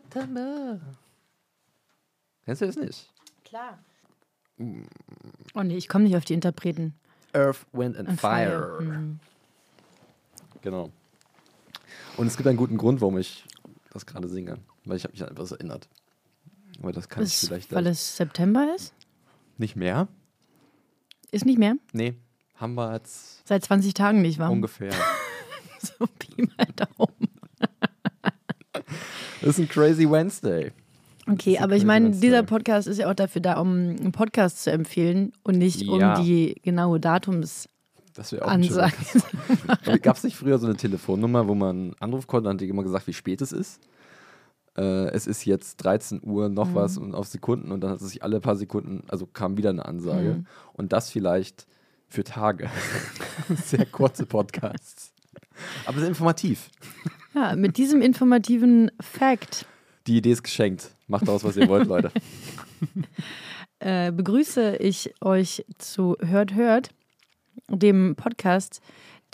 September. Kennst du das nicht? Klar. Oh nee, ich komme nicht auf die Interpreten. Earth, Wind and, And Fire. Hm. Genau. Und es gibt einen guten Grund, warum ich das gerade singe. Weil ich habe mich an etwas erinnert. Aber das kann ich Ist, vielleicht weil es September ist? nicht mehr. Ist nicht mehr? Nee, haben wir jetzt Seit 20 Tagen nicht, war? ungefähr. So Pi mal Daumen. Das ist ein Crazy Wednesday. Okay, aber ich meine, dieser Podcast ist ja auch dafür da, um einen Podcast zu empfehlen und nicht Ja. um die genaue Datums. Das wäre auch Ansage. Gab es nicht früher so eine Telefonnummer, wo man anrufen konnte, dann hat die immer gesagt, wie spät es ist? Äh, es ist jetzt 13 Uhr, noch Mhm. was und auf Sekunden und dann hat es sich alle paar Sekunden, also kam wieder eine Ansage. Mhm. Und das vielleicht für Tage. Sehr kurze Podcasts. Aber sehr informativ. Ja, mit diesem informativen Fact Die Idee ist geschenkt. Macht daraus, was ihr wollt, Leute. äh, begrüße ich euch zu Hört Hört, dem Podcast,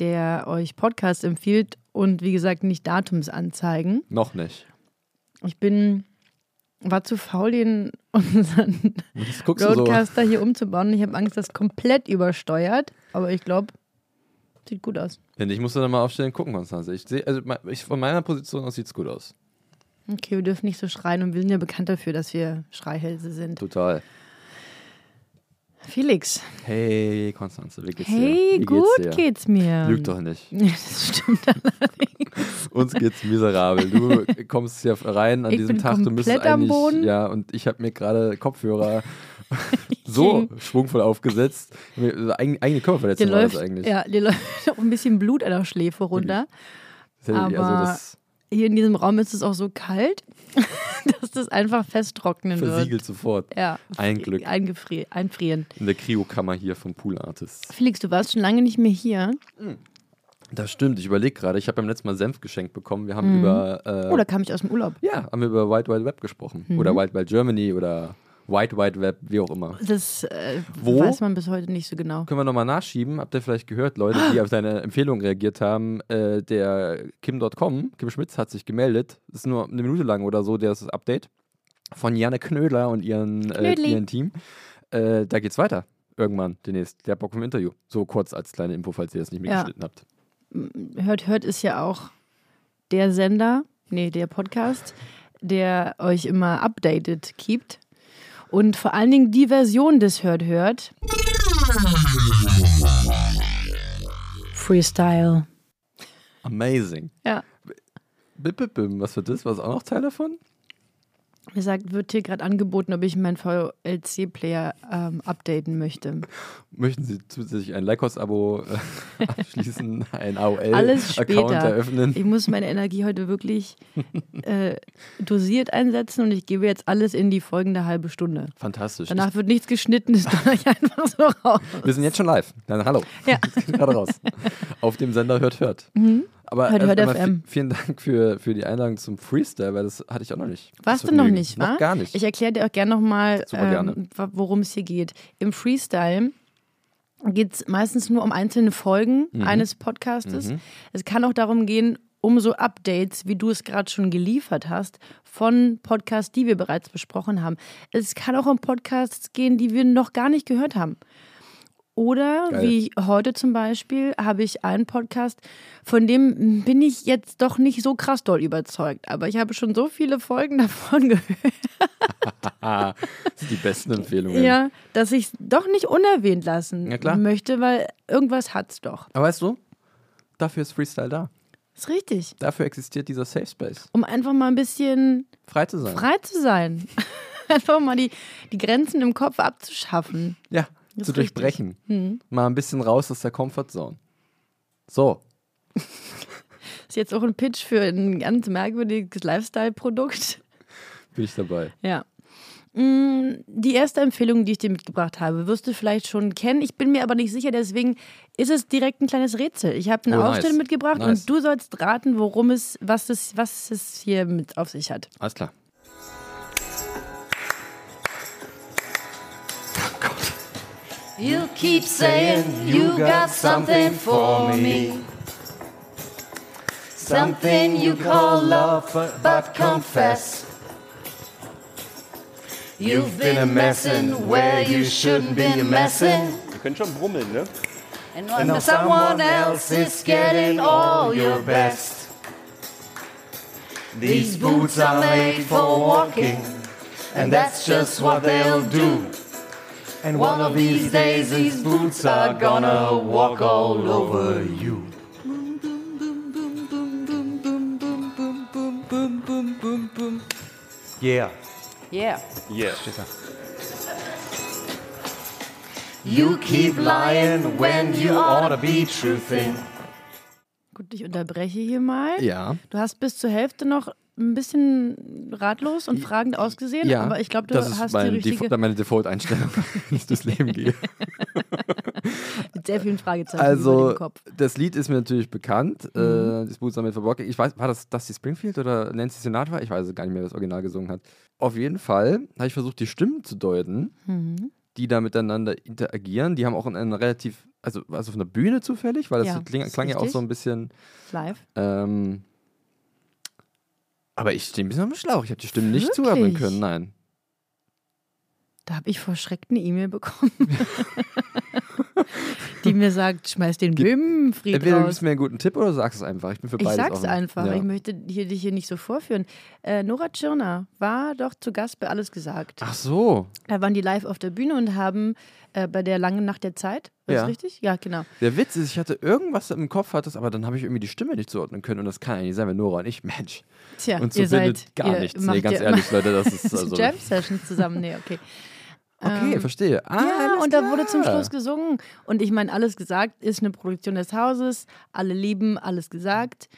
der euch Podcasts empfiehlt und wie gesagt nicht Datumsanzeigen. noch nicht. Ich bin, war zu faul, den unseren du so. Hier umzubauen. Ich habe Angst, das komplett übersteuert, aber ich glaube, sieht gut aus. Wenn nicht, musst du dann mal aufstellen und gucken, Konstanze. Ich sehe, also ich, von meiner Position aus sieht es gut aus. Okay, wir dürfen nicht so schreien und wir sind ja bekannt dafür, dass wir Schreihälse sind. Total. Felix, Hey, Konstanze, wie geht's dir? hey, Wie gut dir? geht's mir. Lüg doch nicht. Das stimmt allerdings. Uns geht's miserabel. Du kommst hier rein an Ich diesem Tag, du müsstest komplett am eigentlich, Boden. ja, und ich habe mir gerade Kopfhörer so schwungvoll aufgesetzt. Mir- Eigene, Dir Körperverletzung war das läuft, eigentlich. ja, dir läuft auch ein bisschen Blut an der Schläfe runter. Das ich- also aber- das Hier in diesem Raum ist es auch so kalt, dass das einfach festtrocknen wird. versiegelt sofort. Ja, Ein Glück. Eingefri einfrieren. In der Kryokammer hier vom Pool Artist. Felix, du warst schon lange nicht mehr hier. Das stimmt, ich überlege gerade. Ich habe beim letzten Mal Senf geschenkt bekommen. Wir haben über äh, Oh, da kam ich aus dem Urlaub. ja, haben wir über Wild Wild Web gesprochen. Mhm. Oder Wild Wild Germany oder White Wide Web, wie auch immer. Das äh, Wo? weiß man bis heute nicht so genau. Können wir nochmal nachschieben? Habt ihr vielleicht gehört, Leute, die auf deine Empfehlung reagiert haben? Äh, der Kim.com, Kim Schmitz, hat sich gemeldet. Das ist nur eine Minute lang oder so, das ist das Update. Von Janne Knödler und ihren, äh, ihrem Team. Äh, da geht's weiter. Irgendwann demnächst. Der hat Bock ein Interview. So kurz als kleine Info, falls ihr das nicht Ja. mitgeschnitten habt. Hört, hört ist ja auch der Sender, nee, der Podcast, der euch immer updated keept. Und vor allen Dingen die Version des Hört, hört. Freestyle. Amazing. Ja. Bip, bip, bim. Was wird das? Was auch noch Teil davon? Mir sagt, wird hier gerade angeboten, ob ich meinen VLC-Player ähm, updaten möchte. Möchten Sie zusätzlich ein Lycos-Abo äh, abschließen, ein Alles AOL-Account eröffnen? Ich muss meine Energie heute wirklich äh, dosiert einsetzen und ich gebe jetzt alles in die folgende halbe Stunde. Fantastisch. Danach wird nichts geschnitten, es donner ich einfach so raus. Wir sind jetzt schon live. Dann hallo. Ja. Das gerade raus. Auf dem Sender Hört Hört. Aber Hört, erst Hört FM. vi- vielen Dank für, für die Einladung zum Freestyle, weil das hatte ich auch noch nicht. Warst du noch nicht, wa? Noch gar nicht. Ich erkläre dir auch gerne nochmal, ähm, worum es hier geht. Im Freestyle geht es meistens nur um einzelne Folgen Mhm. eines Podcastes. Es kann auch darum gehen, um so Updates, wie du es gerade schon geliefert hast, von Podcasts, die wir bereits besprochen haben. Es kann auch um Podcasts gehen, die wir noch gar nicht gehört haben. Oder Geil. wie heute zum Beispiel habe ich einen Podcast, von dem bin ich jetzt doch nicht so krass doll überzeugt. Aber ich habe schon so viele Folgen davon gehört, das sind die besten Empfehlungen. ja, dass ich es doch nicht unerwähnt lassen Ja, möchte, weil irgendwas hat's doch. Aber weißt du, dafür ist Freestyle da. Ist richtig. Dafür existiert dieser Safe Space. Um einfach mal ein bisschen Frei zu sein. frei zu sein. einfach mal die, die Grenzen im Kopf abzuschaffen. Ja, Das zu durchbrechen. Mal ein bisschen raus aus der Comfortzone. So, Ist jetzt auch ein Pitch für ein ganz merkwürdiges Lifestyle-Produkt. Bin ich dabei. Ja. Mm, Die erste Empfehlung, die ich dir mitgebracht habe, wirst du vielleicht schon kennen. Ich bin mir aber nicht sicher, deswegen ist es direkt ein kleines Rätsel. Ich habe eine Oh, nice. Aufstellung mitgebracht Nice. und du sollst raten, worum es, was es, was es hier mit auf sich hat. Alles klar. You keep saying you got something for me. Something you call love, but confess. You've been a messin' where you shouldn't be a messin'. Ihr könnt schon brummeln, ne? And when someone else is getting all your best. These boots are made for walking, and that's just what they'll do. And one of these days, these boots are gonna walk all over you. Yeah. Yeah. Yeah. You keep lying when you ought to be truthing. Gut, ich unterbreche hier mal. Ja. Du hast bis zur Hälfte noch ein bisschen ratlos und fragend ausgesehen, Ja, aber ich glaube, du das ist hast mein die richtige Defo- meine Default-Einstellung, wenn ich durchs Leben gehe. mit sehr vielen Fragezeichen Also, dem Kopf. das Lied ist mir natürlich bekannt. Mhm. Äh, das Boots damit verborgen. Ich weiß, war das Dusty Springfield oder Nancy Sinatra? Ich weiß gar nicht mehr, wer das Original gesungen hat. Auf jeden Fall habe ich versucht, die Stimmen zu deuten, Mhm. die da miteinander interagieren. Die haben auch einen relativ, also es auf einer Bühne zufällig, weil das Ja, kling, klang ja auch so ein bisschen. Live. Ähm, aber ich stehe ein bisschen am Schlauch. Ich habe die Stimmen nicht zuordnen können, nein. Da habe ich vor Schreck eine E-Mail bekommen, die mir sagt, schmeiß den Böhmenfried Entweder du raus. gibst mir einen guten Tipp oder du sagst es einfach. Ich bin für Ich beides sag's offen. einfach. Ja. Ich möchte hier, dich hier nicht so vorführen. Äh, Nora Tschirner war doch zu Gast bei Alles gesagt. Ach so. Da waren die live auf der Bühne und haben äh, bei der langen Nacht der Zeit. Ist Ja. richtig? Ja, genau. Der Witz ist, ich hatte irgendwas im Kopf, hattest, aber dann habe ich irgendwie die Stimme nicht zuordnen können und das kann ja nicht sein, wenn Nora und ich, Mensch. Tja, Und so ihr seid gar nichts. Nee, ganz ehrlich, Leute, das ist also. Jam Sessions zusammen. Nee, okay. Okay, Ähm, verstehe. Ah, ja, und da wurde zum klar. Schluss gesungen. Und ich meine, alles gesagt ist eine Produktion des Hauses. Alle lieben, alles gesagt.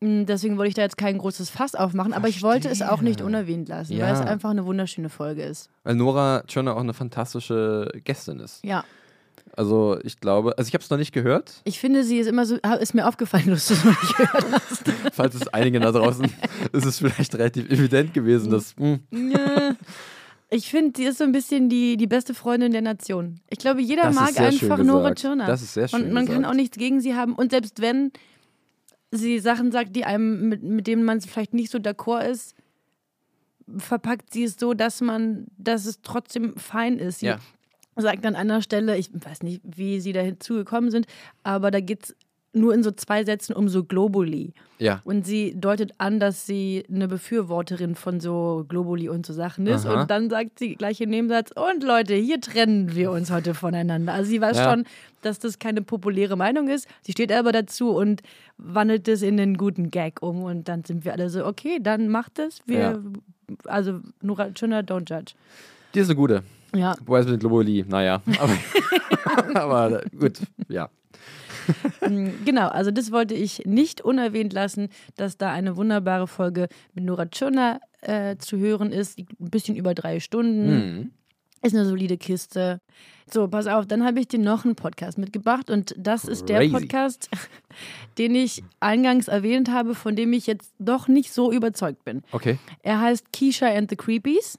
Mm, Deswegen wollte ich da jetzt kein großes Fass aufmachen, aber ich wollte es auch nicht Verstehe. unerwähnt lassen, Ja. weil es einfach eine wunderschöne Folge ist. Weil Nora Tschirner auch eine fantastische Gästin ist. Ja, Also ich glaube, also ich habe es noch nicht gehört, ich finde, sie ist immer so, ist mir aufgefallen, dass du es noch nicht gehört hast. falls es einigen da draußen ist es vielleicht relativ evident gewesen, dass hm, Ja. Ich finde, sie ist so ein bisschen die, die beste Freundin der Nation. Ich glaube, jeder Das mag einfach Nora. Tschirner. Das ist sehr schön Und man kann gesagt. auch nichts gegen sie haben. Und selbst wenn sie Sachen sagt, die einem, mit, mit denen man vielleicht nicht so d'accord ist, verpackt sie es so, dass man, dass es trotzdem fein ist. Sie Ja. sagt an einer Stelle, ich weiß nicht, wie sie dazu gekommen sind, aber da geht es nur in so zwei Sätzen um so Globally. ja. Und sie deutet an, dass sie eine Befürworterin von so Globuli und so Sachen ist. Aha. Und dann sagt sie gleich im Nebensatz, und Leute, hier trennen wir uns heute voneinander. Also sie weiß Ja. schon, dass das keine populäre Meinung ist. Sie steht aber dazu und wandelt es in einen guten Gag um. Und dann sind wir alle so, okay, dann macht es. Wir, Ja. Also Nora Tschirner, don't judge. Die ist eine gute. Ja, Wobei es mit Globuli, naja. Aber, aber gut, ja. genau. Also das wollte ich nicht unerwähnt lassen, dass da eine wunderbare Folge mit Nora Tschirner äh, zu hören ist. Ein bisschen über drei Stunden. Hm. Ist eine solide Kiste. So, pass auf, dann habe ich dir noch einen Podcast mitgebracht und das ist der Crazy. Podcast, den ich eingangs erwähnt habe, von dem ich jetzt doch nicht so überzeugt bin. Okay. Er heißt Keisha and the Creepies.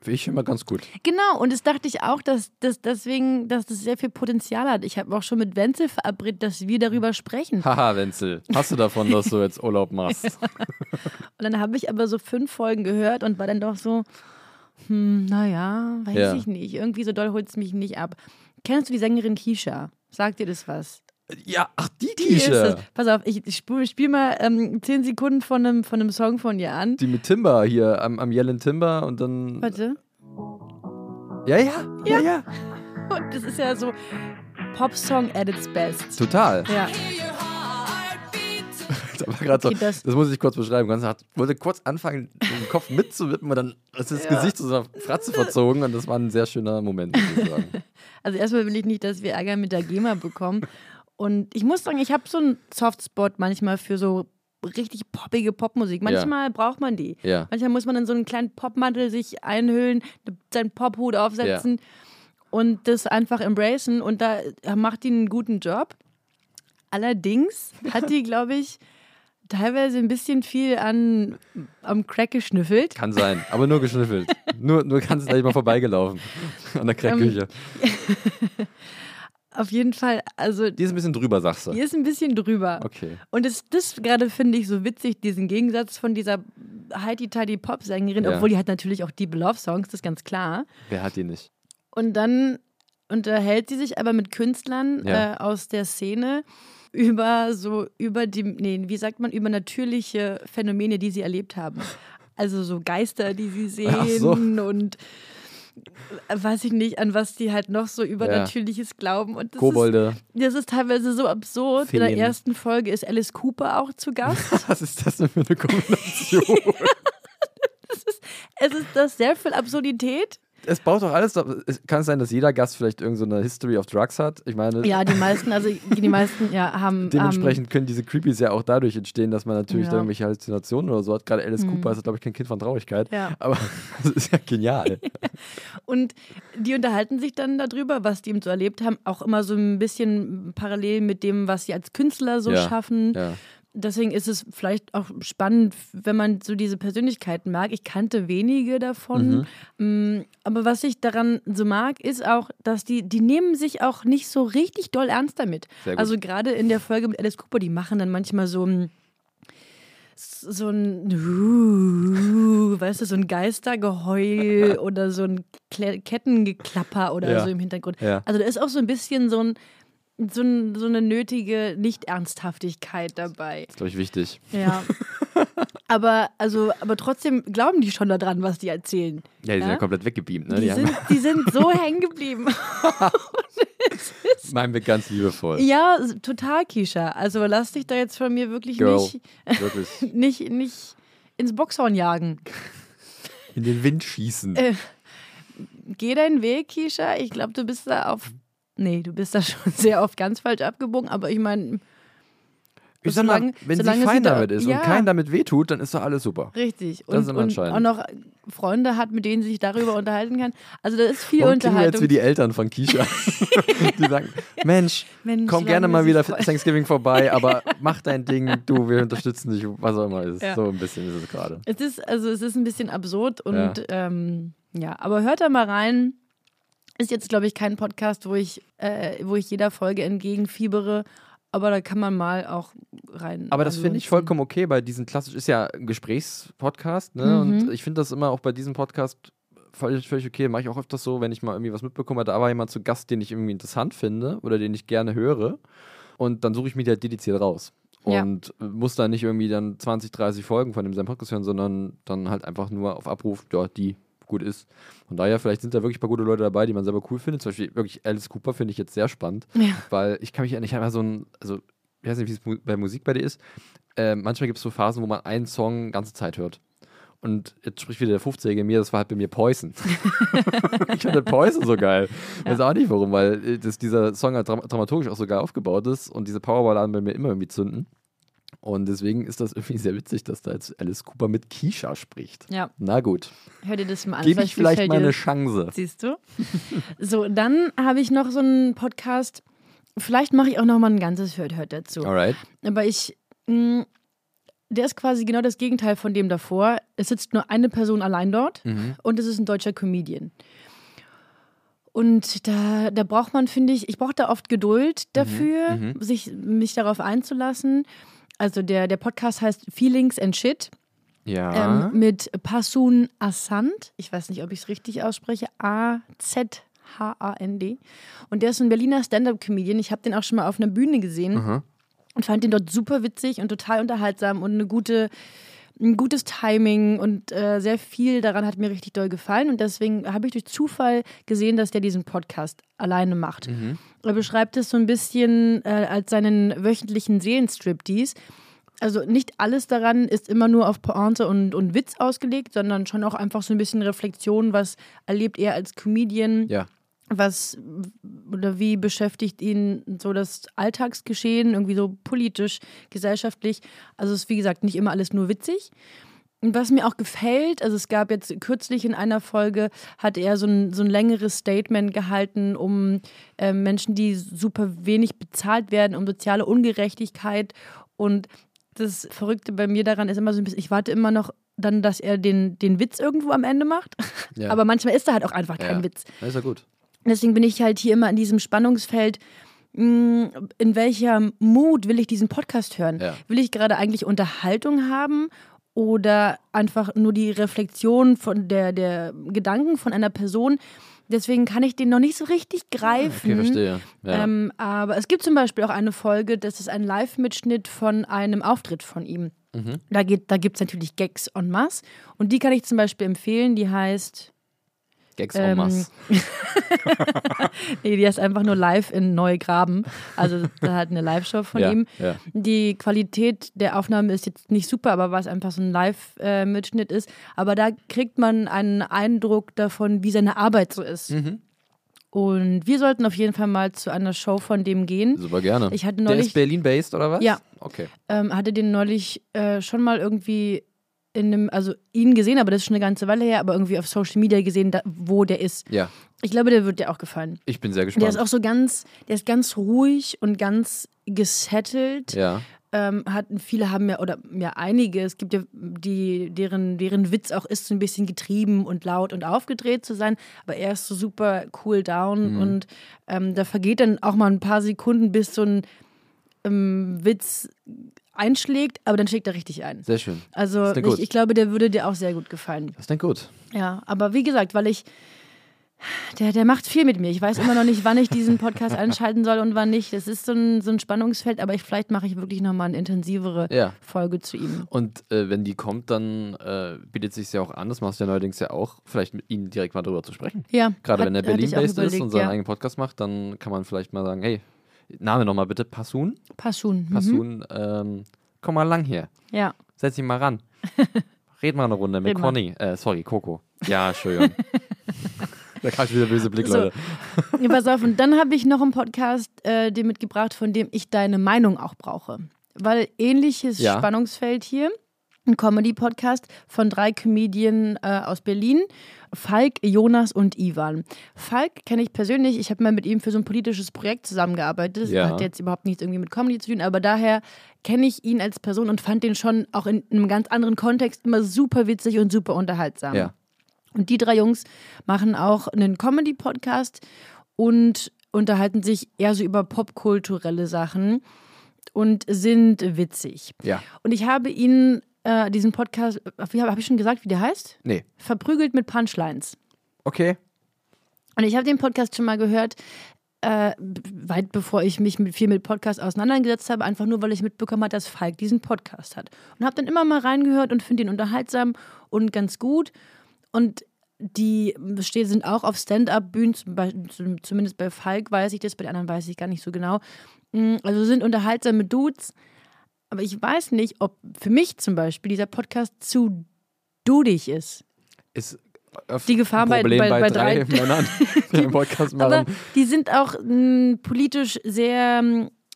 Finde ich immer ganz gut. Genau, und das dachte ich auch, dass das deswegen, dass das sehr viel Potenzial hat. Ich habe auch schon mit Wenzel verabredet, dass wir darüber sprechen. Haha, Wenzel. Hast du davon, dass du jetzt Urlaub machst? Und dann habe ich aber so fünf Folgen gehört und war dann doch so, hm, naja, weiß Ja. ich nicht. Irgendwie so doll holt es mich nicht ab. Kennst du die Sängerin Keisha? Sagt dir das was? Ja, ach, die Die ist Tische. es. Pass auf, ich, ich spiele spiel mal ähm, zehn Sekunden von einem, von einem Song von ihr an. Die mit Timber hier, am, am Yellen Timber und dann. Warte. Ja, ja, ja, ja. Und das ist ja so Pop-Song at its best. Total. Ja, Das, war grad so, Okay, das- das, muss ich kurz beschreiben. Ganz hat, wollte kurz anfangen, den Kopf mitzuwippen und dann ist das Gesicht zu so einer Fratze verzogen und das war ein sehr schöner Moment, muss ich sagen. also erstmal will ich nicht, dass wir Ärger mit der GEMA bekommen. Und ich muss sagen, ich habe so einen Softspot manchmal für so richtig poppige Popmusik. Manchmal braucht man die. Ja. Manchmal muss man in so einen kleinen Popmantel sich einhüllen, seinen Pophut aufsetzen und das einfach embracen. Und da macht die einen guten Job. Allerdings hat die, glaube ich, teilweise ein bisschen viel an, am Crack geschnüffelt. Kann sein, aber nur geschnüffelt. nur, nur ganz gleich mal vorbeigelaufen an der Crackküche. Auf jeden Fall, also Die ist ein bisschen drüber, sagst du. die ist ein bisschen drüber. Okay. Und das, das gerade finde ich so witzig, diesen Gegensatz von dieser Heidi-Tidy-Pop-Sängerin, Ja. obwohl die hat natürlich auch Deep Love-Songs, das ist ganz klar. Wer hat die nicht? Und dann unterhält sie sich aber mit Künstlern Ja. äh, aus der Szene über so, über die, nee, wie sagt man, über natürliche Phänomene, die sie erlebt haben. Also so Geister, die sie sehen so. und weiß ich nicht, an was die halt noch so übernatürliches glauben. Und das Kobolde. Ist, das ist teilweise so absurd. In der Feen. ersten Folge ist Alice Cooper auch zu Gast. Was ist das denn für eine Kombination? es ist das sehr viel Absurdität. Es baut doch alles. Es kann sein, dass jeder Gast vielleicht irgendeine so eine History of Drugs hat. Ich meine, Ja, die meisten, also die meisten, ja, haben. dementsprechend können diese Creepies ja auch dadurch entstehen, dass man natürlich Ja. irgendwelche Halluzinationen oder so hat. Gerade Alice Cooper ist, glaube ich, kein Kind von Traurigkeit. Ja. Aber das ist ja genial. Und die unterhalten sich dann darüber, was die eben so erlebt haben, auch immer so ein bisschen parallel mit dem, was sie als Künstler so Ja, schaffen. ja. Deswegen ist es vielleicht auch spannend, wenn man so diese Persönlichkeiten mag. Ich kannte wenige davon. Mhm. Mm, Aber was ich daran so mag, ist auch, dass die, die nehmen sich auch nicht so richtig doll ernst damit. Also gerade in der Folge mit Alice Cooper, die machen dann manchmal so ein so ein, weißt du, so ein Geistergeheul oder so ein Kettengeklapper oder Ja. so im Hintergrund. Ja. Also da ist auch so ein bisschen so, ein, so, ein, so eine nötige Nicht-Ernsthaftigkeit dabei. Das ist, glaube ich, wichtig. Ja. aber, also, aber trotzdem glauben die schon daran, was die erzählen. Ja, die sind Ja? ja komplett weggebeamt. Ne? Die, Die, sind, die sind so hängen geblieben. meinen wir ganz liebevoll. Ja, total, Kisha. Also lass dich da jetzt von mir wirklich Girl. nicht, Wirklich. nicht, nicht ins Boxhorn jagen. In den Wind schießen. Äh, Geh deinen Weg, Kisha. Ich glaube, du bist da auf. Nee, du bist da schon sehr oft ganz falsch abgebogen, aber ich meine, ich sag mal, solange- wenn sie solange sie fein da- damit ist Ja. und kein damit wehtut, dann ist doch alles super. richtig. Und, und auch noch Freunde hat, mit denen sie sich darüber unterhalten kann. Also, da ist viel Warum klingen wir jetzt Unterhaltung. wie die Eltern von Kisha? die sagen, Mensch, Mensch, komm gerne mal wieder freuen. für Thanksgiving vorbei, aber mach dein Ding, du, wir unterstützen dich, was auch immer ist. Ja. So ein bisschen ist es gerade. Es ist, also es ist ein bisschen absurd und ja, ähm, ja aber hört da mal rein. Ist jetzt, glaube ich, kein Podcast, wo ich, äh, wo ich jeder Folge entgegenfiebere, aber da kann man mal auch rein. Aber das finde ich vollkommen okay, bei diesem klassisch ist ja ein Gesprächspodcast, ne? Mhm. Und ich finde das immer auch bei diesem Podcast völlig, völlig okay. Mache ich auch öfters so, wenn ich mal irgendwie was mitbekomme, da war jemand zu Gast, den ich irgendwie interessant finde oder den ich gerne höre. Und dann suche ich mir die halt dediziert raus. Ja. Und muss dann nicht irgendwie dann 20, 30 Folgen von dem Podcast hören, sondern dann halt einfach nur auf Abruf, ja, die gut ist. Von daher, vielleicht sind da wirklich ein paar gute Leute dabei, die man selber cool findet. Zum Beispiel wirklich Alice Cooper finde ich jetzt sehr spannend, Ja. weil ich kann mich erinnern, ich habe ja so ein, also ich weiß nicht, wie es bei Musik bei dir ist. Äh, manchmal gibt es so Phasen, wo man einen Song ganze Zeit hört. Und jetzt spricht wieder der 50er in mir, das war halt bei mir Poison. ich fand Poison so geil. Weiß auch nicht warum, weil äh, das, dieser Song halt dram dramaturgisch auch so geil aufgebaut ist und diese Powerballaden bei mir immer irgendwie zünden. Und deswegen ist das irgendwie sehr witzig, dass da jetzt Alice Cooper mit Keisha spricht. Ja, Na gut, hör dir das mal an. gebe ich vielleicht mal eine. Chance. Siehst du? so, dann habe ich noch so einen Podcast. Vielleicht mache ich auch noch mal ein ganzes Hört, Hört dazu. Alright. Aber ich, mh, der ist quasi genau das Gegenteil von dem davor. Es sitzt nur eine Person allein dort Mhm. und es ist ein deutscher Comedian. Und da, da braucht man, finde ich, ich brauche da oft Geduld dafür, mhm. sich, mich darauf einzulassen. Also der, der Podcast heißt Feelings and Shit Ja. ähm, mit Pasun Asand. Ich weiß nicht, ob ich es richtig ausspreche. A-Z-H-A-N-D. Und der ist ein Berliner Stand-Up-Comedian. Ich habe den auch schon mal auf einer Bühne gesehen Aha. und fand den dort super witzig und total unterhaltsam und eine gute, ein gutes Timing und äh, sehr viel daran hat mir richtig doll gefallen und deswegen habe ich durch Zufall gesehen, dass der diesen Podcast alleine macht. Er beschreibt es so ein bisschen äh, als seinen wöchentlichen Seelenstriptease. Also nicht alles daran ist immer nur auf Pointe und, und Witz ausgelegt, sondern schon auch einfach so ein bisschen Reflexion, was erlebt er als Comedian Ja. Was oder wie beschäftigt ihn so das Alltagsgeschehen, irgendwie so politisch, gesellschaftlich. Also es ist wie gesagt nicht immer alles nur witzig. Und was mir auch gefällt, also es gab jetzt kürzlich in einer Folge, hat er so ein, so ein längeres Statement gehalten, um äh, Menschen, die super wenig bezahlt werden, um soziale Ungerechtigkeit. Und das Verrückte bei mir daran ist immer so ein bisschen, ich warte immer noch dann, dass er den, den Witz irgendwo am Ende macht. Ja. Aber manchmal ist da halt auch einfach kein ja. Witz. Das ist ja gut. Deswegen bin ich halt hier immer in diesem Spannungsfeld. mh, In welcher Mut will ich diesen Podcast hören? Ja. Will ich gerade eigentlich Unterhaltung haben oder einfach nur die Reflexion von der, der Gedanken von einer Person? Deswegen kann ich den noch nicht so richtig greifen. Okay, verstehe. Ja. Ähm, aber es gibt zum Beispiel auch eine Folge, das ist ein Live-Mitschnitt von einem Auftritt von ihm. Mhm. Da, geht- da gibt es natürlich Gags en masse. Und die kann ich zum Beispiel empfehlen. Die heißt Gags ähm, masse. Nee, die ist einfach nur live in Neugraben. Also da hat eine Live-Show von Ja, ihm. ja. Die Qualität der Aufnahme ist jetzt nicht super, aber was einfach so ein Live-Mitschnitt ist. Aber da kriegt man einen Eindruck davon, wie seine Arbeit so ist. Mhm. Und wir sollten auf jeden Fall mal zu einer Show von dem gehen. Super gerne. Ich hatte Der neulich, ist Berlin-based oder was? Ja. Okay. ähm, hatte den neulich äh, schon mal irgendwie in einem, also ihn gesehen, aber das ist schon eine ganze Weile her, aber irgendwie auf Social Media gesehen, da, wo der ist. Ja, Ich glaube, der wird dir auch gefallen. ich bin sehr Der gespannt. ist auch so ganz, der ist ganz ruhig und ganz gesettelt. ja. Ähm, hat, viele haben ja, oder ja, einige, es gibt ja, die, deren, deren Witz auch ist, so ein bisschen getrieben und laut und aufgedreht zu sein. Aber er ist so super cool down Mhm. und ähm, da vergeht dann auch mal ein paar Sekunden, bis so ein ähm, Witz einschlägt, aber dann schlägt er richtig ein. Sehr schön. Also ich, ich glaube, der würde dir auch sehr gut gefallen. Das ist denn gut. Ja, aber wie gesagt, weil ich, der, der macht viel mit mir. Ich weiß immer noch nicht, wann ich diesen Podcast einschalten soll und wann nicht. Das ist so ein, so ein Spannungsfeld, aber ich, vielleicht mache ich wirklich nochmal eine intensivere Ja. Folge zu ihm. Und äh, wenn die kommt, dann äh, bietet sich ja auch an, das machst du ja neuerdings ja auch, vielleicht mit ihnen direkt mal drüber zu sprechen. Ja, Gerade hat- wenn er Berlin-based ist und seinen ja. eigenen Podcast macht, dann kann man vielleicht mal sagen, hey, Name nochmal bitte, Passun. Passun. Mhm. Passun, ähm, komm mal lang hier. Ja. Setz dich mal ran. Red mal eine Runde mit. Conny. Äh, sorry, Coco. Ja, Entschuldigung. da kam schon wieder böse Blick, So. Leute. ja, pass auf, und dann habe ich noch einen Podcast äh, dir mitgebracht, von dem ich deine Meinung auch brauche. Weil ähnliches Ja. Spannungsfeld hier, ein Comedy-Podcast von drei Comedien äh, aus Berlin, Falk, Jonas und Ivan. Falk kenne ich persönlich, ich habe mal mit ihm für so ein politisches Projekt zusammengearbeitet. Das Ja. hat jetzt überhaupt nichts irgendwie mit Comedy zu tun, aber daher kenne ich ihn als Person und fand den schon auch in einem ganz anderen Kontext immer super witzig und super unterhaltsam. Ja. Und die drei Jungs machen auch einen Comedy-Podcast und unterhalten sich eher so über popkulturelle Sachen und sind witzig. Ja. Und ich habe ihnen äh, diesen Podcast, wie habe hab ich schon gesagt, wie der heißt? Nee. Verprügelt mit Punchlines. Okay. Und ich habe den Podcast schon mal gehört, äh, weit bevor ich mich mit, viel mit Podcasts auseinandergesetzt habe, einfach nur, weil ich mitbekommen habe, dass Falk diesen Podcast hat. Und habe dann immer mal reingehört und finde ihn unterhaltsam und ganz gut. Und die sind auch auf Stand-up-Bühnen, zumindest bei Falk weiß ich das, bei den anderen weiß ich gar nicht so genau. Mm, Also sind unterhaltsame Dudes. Aber ich weiß nicht, ob für mich zum Beispiel dieser Podcast zu dudig ist. Ist oft Die Gefahr bei- bei- bei, drei, drei- Männern, die einen Podcast Aber machen. die sind auch mh, politisch sehr,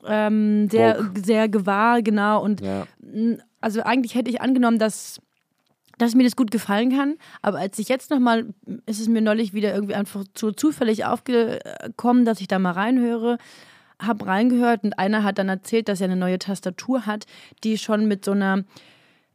ähm, sehr, Woke. sehr gewahr, genau. Und Ja. mh, also eigentlich hätte ich angenommen, dass, dass mir das gut gefallen kann. Aber als ich jetzt nochmal, ist es mir neulich wieder irgendwie einfach zu zufällig aufgekommen, dass ich da mal reinhöre. Hab reingehört und einer hat dann erzählt, dass er eine neue Tastatur hat, die schon mit so einer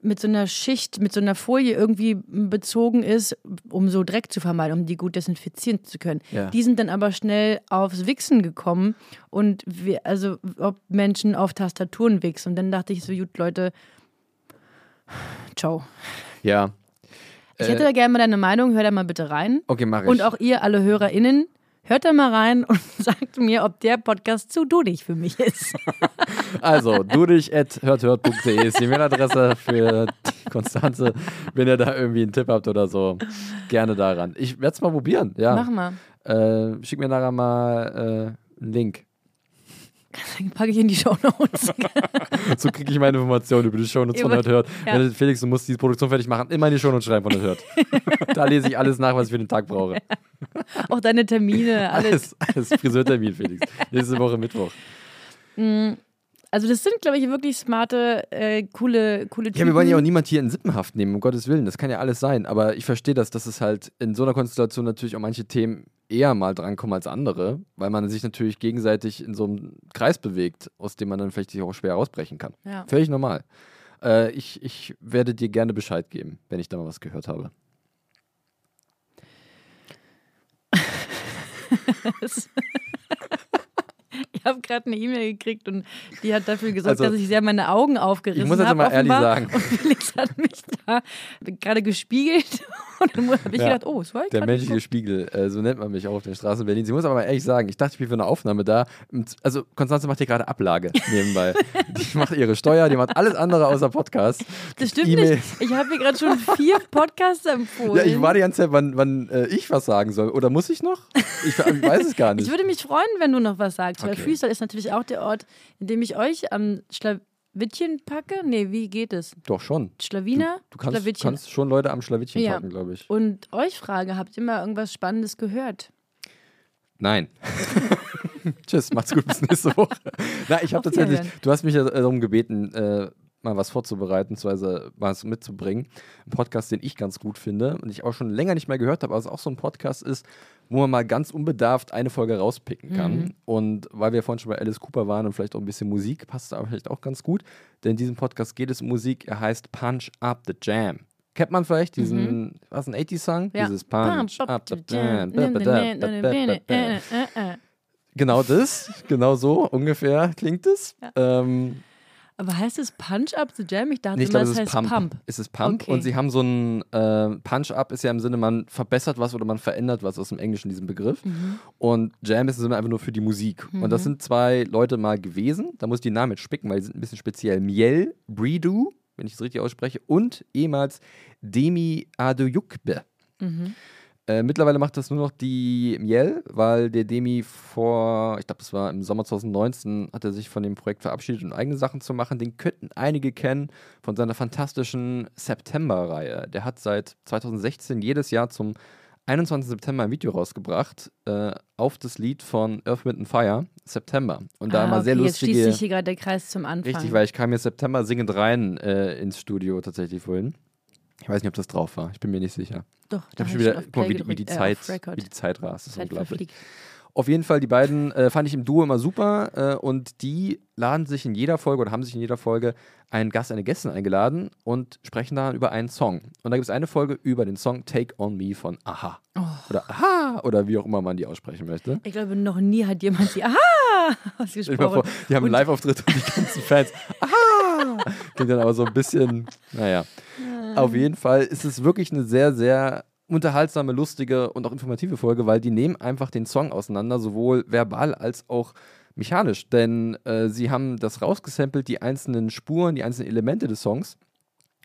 mit so einer Schicht, mit so einer Folie irgendwie bezogen ist, um so Dreck zu vermeiden, um die gut desinfizieren zu können. Ja. Die sind dann aber schnell aufs Wichsen gekommen und wir, also ob Menschen auf Tastaturen wichsen. Und dann dachte ich so, gut, Leute, ciao. Ja. Ich Äh, hätte da gerne mal deine Meinung, hör da mal bitte rein. Okay, mach ich. Und auch ihr, alle HörerInnen, hört da mal rein und sagt mir, ob der Podcast zu dudig für mich ist. Also, dudig.hörthört.de ist die Mailadresse für die Konstanze. Wenn ihr da irgendwie einen Tipp habt oder so, gerne daran. Ich werde es mal probieren, ja. Mach mal. Äh, schick mir nachher mal äh, einen Link. Packe ich in die Show Notes. So kriege ich meine Informationen über die Shownotes von Nerd Hört. ja. Felix, du musst die Produktion fertig machen, immer in die Shownotes schreiben von Nerd Hört. da lese ich alles nach, was ich für den Tag brauche. Auch deine Termine, alles. Alles, alles Friseurtermin, Felix. Nächste Woche Mittwoch. Also das sind, glaube ich, wirklich smarte, äh, coole, coole Typen. Ja, wir wollen ja auch niemand hier in Sippenhaft nehmen, um Gottes Willen. Das kann ja alles sein. Aber ich verstehe das, dass es halt in so einer Konstellation natürlich auch manche Themen eher mal drankommen als andere, weil man sich natürlich gegenseitig in so einem Kreis bewegt, aus dem man dann vielleicht sich auch schwer ausbrechen kann. Ja. Völlig normal. Äh, ich, ich werde dir gerne Bescheid geben, wenn ich da mal was gehört habe. Ich habe gerade eine E-Mail gekriegt und die hat dafür gesorgt, Also, dass ich sehr meine Augen aufgerissen Ich habe. muss jetzt mal ehrlich sagen. Und Felix hat mich da gerade gespiegelt und dann habe ich Ja. gedacht, oh, es war Der menschliche geguckt. Spiegel, äh, so nennt man mich auch auf den Straßen Berlins. Ich muss aber mal ehrlich sagen, ich dachte, ich bin für eine Aufnahme da. Also, Konstanze macht hier gerade Ablage nebenbei. die macht ihre Steuer, die macht alles andere außer Podcast. Das stimmt E-Mails. nicht. Ich habe mir gerade schon vier Podcasts empfohlen. Ja, ich war die ganze Zeit, wann, wann äh, ich was sagen soll. Oder muss ich noch? Ich, ich weiß es gar nicht. Ich würde mich freuen, wenn du noch was sagst, Okay. Freestyle ist natürlich auch der Ort, in dem ich euch am Schlawittchen packe. Nee, wie geht es? Doch schon. Schlawiner? Du kannst, Schlawittchen. kannst schon Leute am Schlawittchen Ja. packen, glaube ich. Und euch frage, habt ihr mal irgendwas Spannendes gehört? Nein. Tschüss, macht's gut, bis nächste Woche. Na, ich habe tatsächlich, du hast mich ja darum gebeten, äh, mal was vorzubereiten, beziehungsweise was mitzubringen. Ein Podcast, den ich ganz gut finde und ich auch schon länger nicht mehr gehört habe, aber es auch so ein Podcast ist, wo man mal ganz unbedarft eine Folge rauspicken kann. Mhm. Und weil wir vorhin schon bei Alice Cooper waren und vielleicht auch ein bisschen Musik, passt da vielleicht auch ganz gut. Denn in diesem Podcast geht es um Musik. Er heißt Punch Up the Jam. Kennt man vielleicht diesen, was, ein 80-Song? Mhm. Ja. Dieses Punch Up the Jam. Genau das, genau so ungefähr klingt es. Ähm, Aber heißt es Punch Up the Jam? Ich dachte nee, ich immer, glaube, es heißt Pump. Pump. Es ist Pump Okay. und sie haben so ein äh, Punch-Up ist ja im Sinne, man verbessert was oder man verändert was aus dem Englischen, diesen Begriff. Mhm. Und Jam ist im Sinne einfach nur für die Musik. Und das sind zwei Leute mal gewesen, da muss ich die Namen jetzt spicken, weil die sind ein bisschen speziell. Miel Bridu, wenn ich es richtig ausspreche, und ehemals Demi Adoyukbe. Mhm. Äh, mittlerweile macht das nur noch die Miel, weil der Demi vor, ich glaube, das war im Sommer 2019, hat er sich von dem Projekt verabschiedet, um eigene Sachen zu machen. Den könnten einige kennen von seiner fantastischen September-Reihe. Der hat seit 2016 jedes Jahr zum 21. September ein Video rausgebracht äh, auf das Lied von Earth, Wind Fire, September. Und da Ah, mal sehr okay, Jetzt schließt lustige. sich hier gerade der Kreis zum Anfang. Richtig, weil ich kam jetzt September singend rein äh, ins Studio tatsächlich vorhin. Ich weiß nicht, ob das drauf war. Ich bin mir nicht sicher. Doch, Ich habe hab schon wieder, guck mal, wie, wie, die äh, Zeit, wie die Zeit rast. Das ist Zeit unglaublich. verfliegt. Auf jeden Fall, die beiden äh, fand ich im Duo immer super äh, und die laden sich in jeder Folge oder haben sich in jeder Folge einen Gast, eine Gästin eingeladen und sprechen dann über einen Song. Und da gibt es eine Folge über den Song Take On Me von Aha. Oh. Oder Aha oder wie auch immer man die aussprechen möchte. Ich glaube, noch nie hat jemand die Aha mal vor, ausgesprochen. die haben einen Live-Auftritt und die ganzen Fans. Aha! Klingt dann aber so ein bisschen, naja. Auf jeden Fall ist es wirklich eine sehr, sehr unterhaltsame, lustige und auch informative Folge, weil die nehmen einfach den Song auseinander, sowohl verbal als auch mechanisch. Denn äh, sie haben das rausgesampelt, die einzelnen Spuren, die einzelnen Elemente des Songs.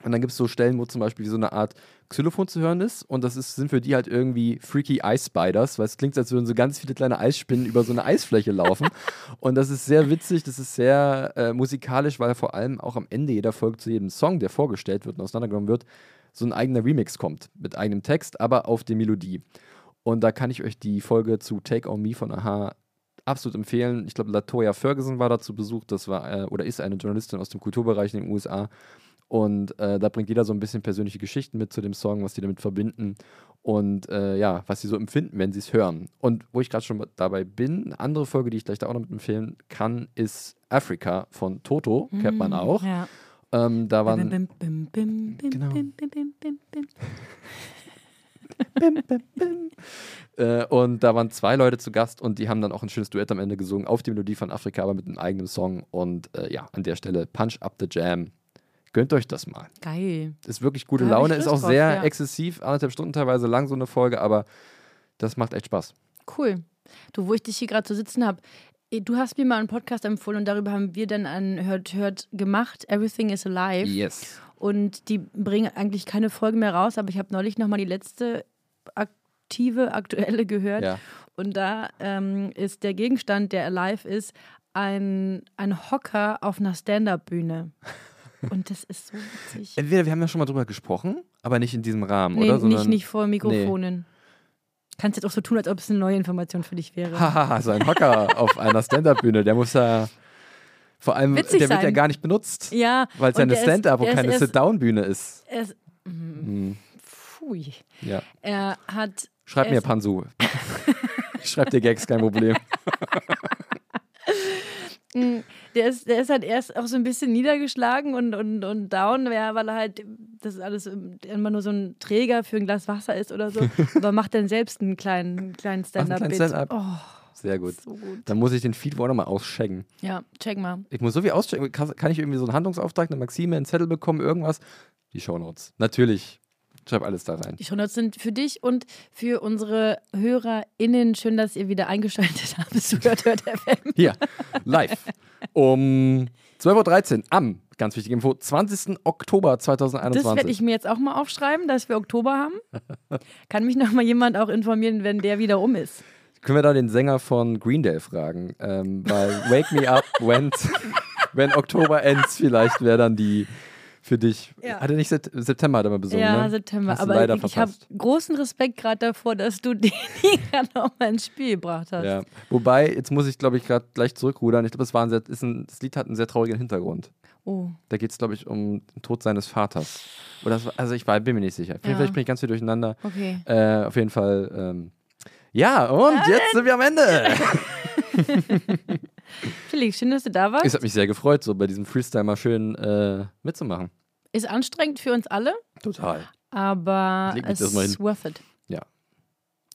Und dann gibt es so Stellen, wo zum Beispiel wie so eine Art Xylophon zu hören ist. Und das ist, sind für die halt irgendwie freaky Ice Spiders, weil es klingt, als würden so ganz viele kleine Eisspinnen über so eine Eisfläche laufen. Und das ist sehr witzig, das ist sehr äh, musikalisch, weil vor allem auch am Ende jeder Folge zu jedem Song, der vorgestellt wird und auseinandergenommen wird, so ein eigener Remix kommt mit eigenem Text, aber auf die Melodie. Und da kann ich euch die Folge zu Take On Me von Aha absolut empfehlen. Ich glaube, Latoya Ferguson war da zu Besuch. Das war äh, oder ist eine Journalistin aus dem Kulturbereich in den USA. Und äh, da bringt jeder so ein bisschen persönliche Geschichten mit zu dem Song, was die damit verbinden und äh, ja, was sie so empfinden, wenn sie es hören. Und wo ich gerade schon dabei bin, eine andere Folge, die ich gleich da auch noch mit empfehlen kann, ist Africa von Toto, kennt man auch. Mm, Ja. Ähm, da waren Bim, bim, bim, Genau. bim, bim, bim. Äh, und da waren zwei Leute zu Gast und die haben dann auch ein schönes Duett am Ende gesungen auf die Melodie von Afrika, aber mit einem eigenen Song. Und äh, ja, an der Stelle Punch Up the Jam. Gönnt euch das mal. Geil. Ist wirklich gute Laune, ist auch drauf, sehr ja. exzessiv, anderthalb Stunden teilweise lang so eine Folge, aber das macht echt Spaß. Cool. Du, wo ich dich hier gerade so sitzen habe, du hast mir mal einen Podcast empfohlen und darüber haben wir dann ein Hört Hört gemacht. Everything is Alive. Yes. Und die bringen eigentlich keine Folge mehr raus, aber ich habe neulich nochmal die letzte aktive, aktuelle gehört. Ja. Und da ähm, ist der Gegenstand, der alive ist, ein, ein Hocker auf einer Stand-Up-Bühne. Und das ist so witzig. Entweder wir haben ja schon mal drüber gesprochen, aber nicht in diesem Rahmen, Nee, oder? nicht, nicht vor Mikrofonen. Kannst jetzt auch so tun, als ob es eine neue Information für dich wäre. Haha, so ein Hocker auf einer Stand-Up-Bühne, der muss ja. Vor allem, Witzig der wird ja gar nicht benutzt, Ja, weil es ja eine Stand-Up und keine Sit-Down-Bühne ist. Er ist, Hm, pfui. ja. Er hat. Schreib er mir, Pansu. ich schreib dir Gags, kein Problem. Der ist, der ist halt erst auch so ein bisschen niedergeschlagen und, und, und down, ja, weil er halt das ist alles ähm, immer nur so ein Träger für ein Glas Wasser ist oder so. Aber macht dann selbst einen kleinen, kleinen Stand-Up-Bit. Stand-up. oh, Sehr gut. so gut. Dann muss ich den Feed wohl nochmal auschecken. Ja, check mal. Ich muss so viel auschecken. Kann, kann ich irgendwie so einen Handlungsauftrag, eine Maxime, einen Zettel bekommen, irgendwas? Die Shownotes. Natürlich. Schreib alles da rein. Die Shownotes sind für dich und für unsere HörerInnen. Schön, dass ihr wieder eingeschaltet habt. Es hört, hört FM. Hier, live. Um 12.13 Uhr am, ganz wichtige Info, 20. Oktober Das 2021. werde ich mir jetzt auch mal aufschreiben, dass wir Oktober haben. Kann mich noch mal jemand auch informieren, wenn der wieder um ist. Können wir da den Sänger von Green Day fragen? Ähm, weil Wake Me Up when, when Oktober ends, vielleicht wäre dann die für dich. Ja. Hat er nicht Sept September hat er mal besungen? ja, ne? September. Hast Aber leider ich habe großen Respekt gerade davor, dass du den gerade noch mal ins Spiel gebracht hast. Ja. Wobei, jetzt muss ich, glaube ich, gerade gleich zurückrudern. Ich glaube, es war ein sehr, ist ein, das Lied hat einen sehr traurigen Hintergrund. Oh, Da geht es, glaube ich, um den Tod seines Vaters. Oder das also ich war, bin mir nicht sicher. Ja. Vielleicht bin ich ganz viel durcheinander. okay. Äh, auf jeden Fall. Ähm, ja, und jetzt sind wir am Ende. Felix, schön, dass du da warst. Es hat mich sehr gefreut, so bei diesem Freestyle mal schön äh, mitzumachen. Ist anstrengend für uns alle, Total. aber es ist worth it. Ja.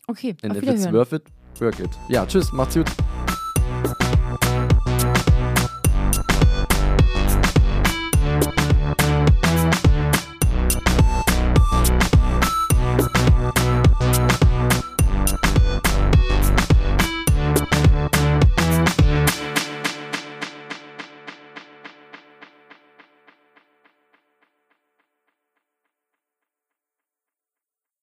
Okay, And auf if it's worth it, work it. Ja, tschüss, macht's gut.